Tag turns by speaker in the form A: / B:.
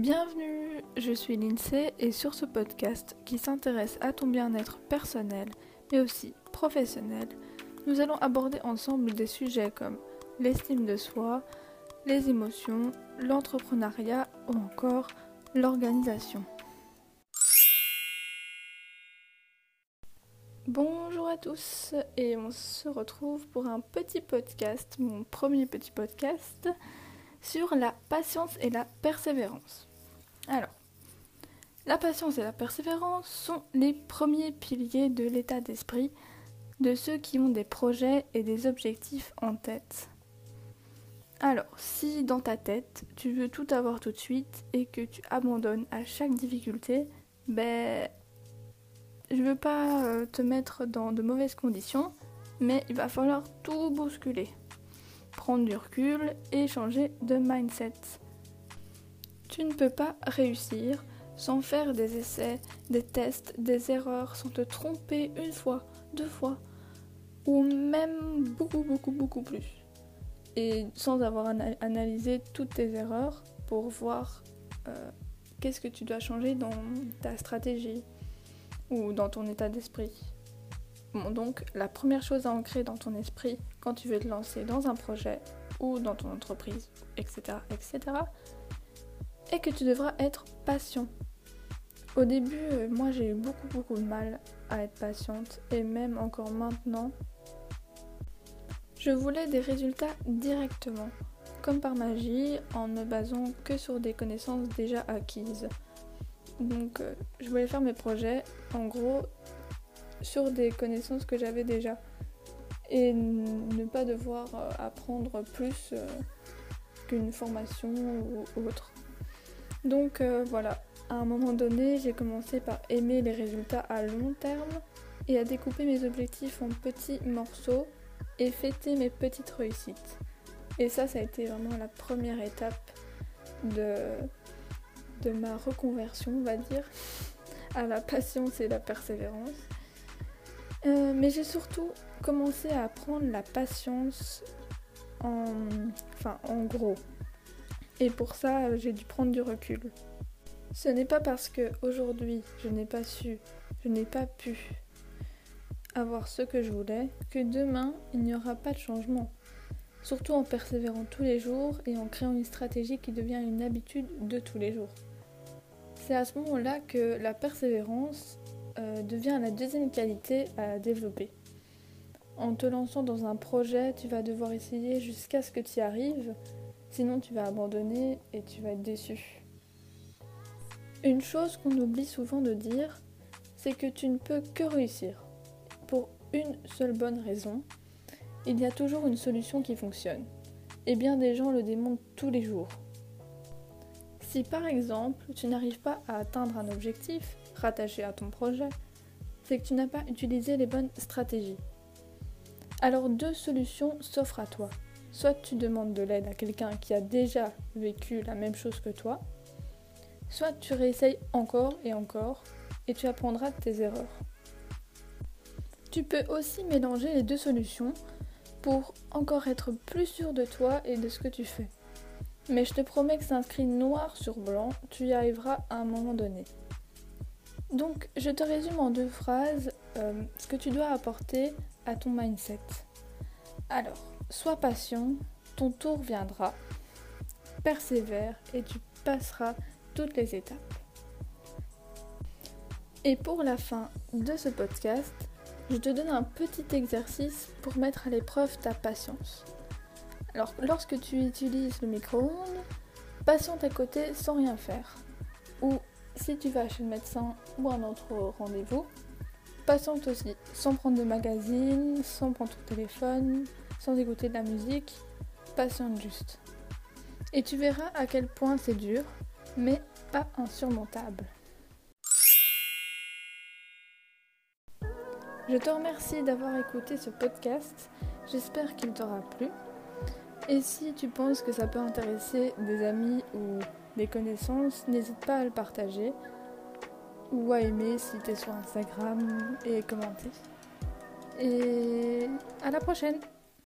A: Bienvenue, je suis Lindsay et sur ce podcast qui s'intéresse à ton bien-être personnel mais aussi professionnel, nous allons aborder ensemble des sujets comme l'estime de soi, les émotions, l'entrepreneuriat ou encore l'organisation. Bonjour à tous et on se retrouve pour un petit podcast, mon premier petit podcast sur la patience et la persévérance. Alors, la patience et la persévérance sont les premiers piliers de l'état d'esprit de ceux qui ont des projets et des objectifs en tête. Alors, si dans ta tête, tu veux tout avoir tout de suite et que tu abandonnes à chaque difficulté, ben je veux pas euh, te mettre dans de mauvaises conditions, mais il va falloir tout bousculer. Prendre du recul et changer de mindset. Tu ne peux pas réussir sans faire des essais, des tests, des erreurs, sans te tromper une fois, deux fois, ou même beaucoup, beaucoup, beaucoup plus. Et sans avoir analysé toutes tes erreurs pour voir euh, qu'est-ce que tu dois changer dans ta stratégie, ou dans ton état d'esprit. Donc la première chose à ancrer dans ton esprit quand tu veux te lancer dans un projet ou dans ton entreprise, etc., etc., est que tu devras être patient. Au début, euh, moi j'ai eu beaucoup beaucoup de mal à être patiente et même encore maintenant, je voulais des résultats directement, comme par magie, en ne basant que sur des connaissances déjà acquises. Donc euh, je voulais faire mes projets en gros sur des connaissances que j'avais déjà et ne pas devoir euh, apprendre plus qu'une formation ou autre. Donc voilà, à un moment donné, j'ai commencé par aimer les résultats à long terme et à découper mes objectifs en petits morceaux et fêter mes petites réussites. Et ça, ça a été vraiment la première étape de, de ma reconversion, on va dire, à la patience et la persévérance. Euh, mais j'ai surtout commencé à apprendre la patience en, enfin, en gros. Et pour ça, j'ai dû prendre du recul. Ce n'est pas parce que aujourd'hui je n'ai pas su, je n'ai pas pu avoir ce que je voulais que demain il n'y aura pas de changement. Surtout en persévérant tous les jours et en créant une stratégie qui devient une habitude de tous les jours. C'est à ce moment-là que la persévérance euh, devient la deuxième qualité à développer. En te lançant dans un projet, tu vas devoir essayer jusqu'à ce que tu y arrives, sinon tu vas abandonner et tu vas être déçu. Une chose qu'on oublie souvent de dire, c'est que tu ne peux que réussir. Pour une seule bonne raison, il y a toujours une solution qui fonctionne. Et bien des gens le démontrent tous les jours. Si par exemple tu n'arrives pas à atteindre un objectif rattaché à ton projet, c'est que tu n'as pas utilisé les bonnes stratégies. Alors deux solutions s'offrent à toi. Soit tu demandes de l'aide à quelqu'un qui a déjà vécu la même chose que toi, soit tu réessayes encore et encore et tu apprendras de tes erreurs. Tu peux aussi mélanger les deux solutions pour encore être plus sûr de toi et de ce que tu fais. Mais je te promets que c'est inscrit noir sur blanc, tu y arriveras à un moment donné. Donc, je te résume en deux phrases euh, ce que tu dois apporter à ton mindset. Alors, sois patient, ton tour viendra, persévère et tu passeras toutes les étapes. Et pour la fin de ce podcast, je te donne un petit exercice pour mettre à l'épreuve ta patience. Alors, lorsque tu utilises le micro-ondes, patiente à côté sans rien faire. Ou si tu vas chez le médecin ou un autre rendez-vous, patiente aussi, sans prendre de magazine, sans prendre ton téléphone, sans écouter de la musique, patiente juste. Et tu verras à quel point c'est dur, mais pas insurmontable. Je te remercie d'avoir écouté ce podcast, j'espère qu'il t'aura plu. Et si tu penses que ça peut intéresser des amis ou des connaissances, n'hésite pas à le partager ou à aimer si tu es sur Instagram et commenter. Et à la prochaine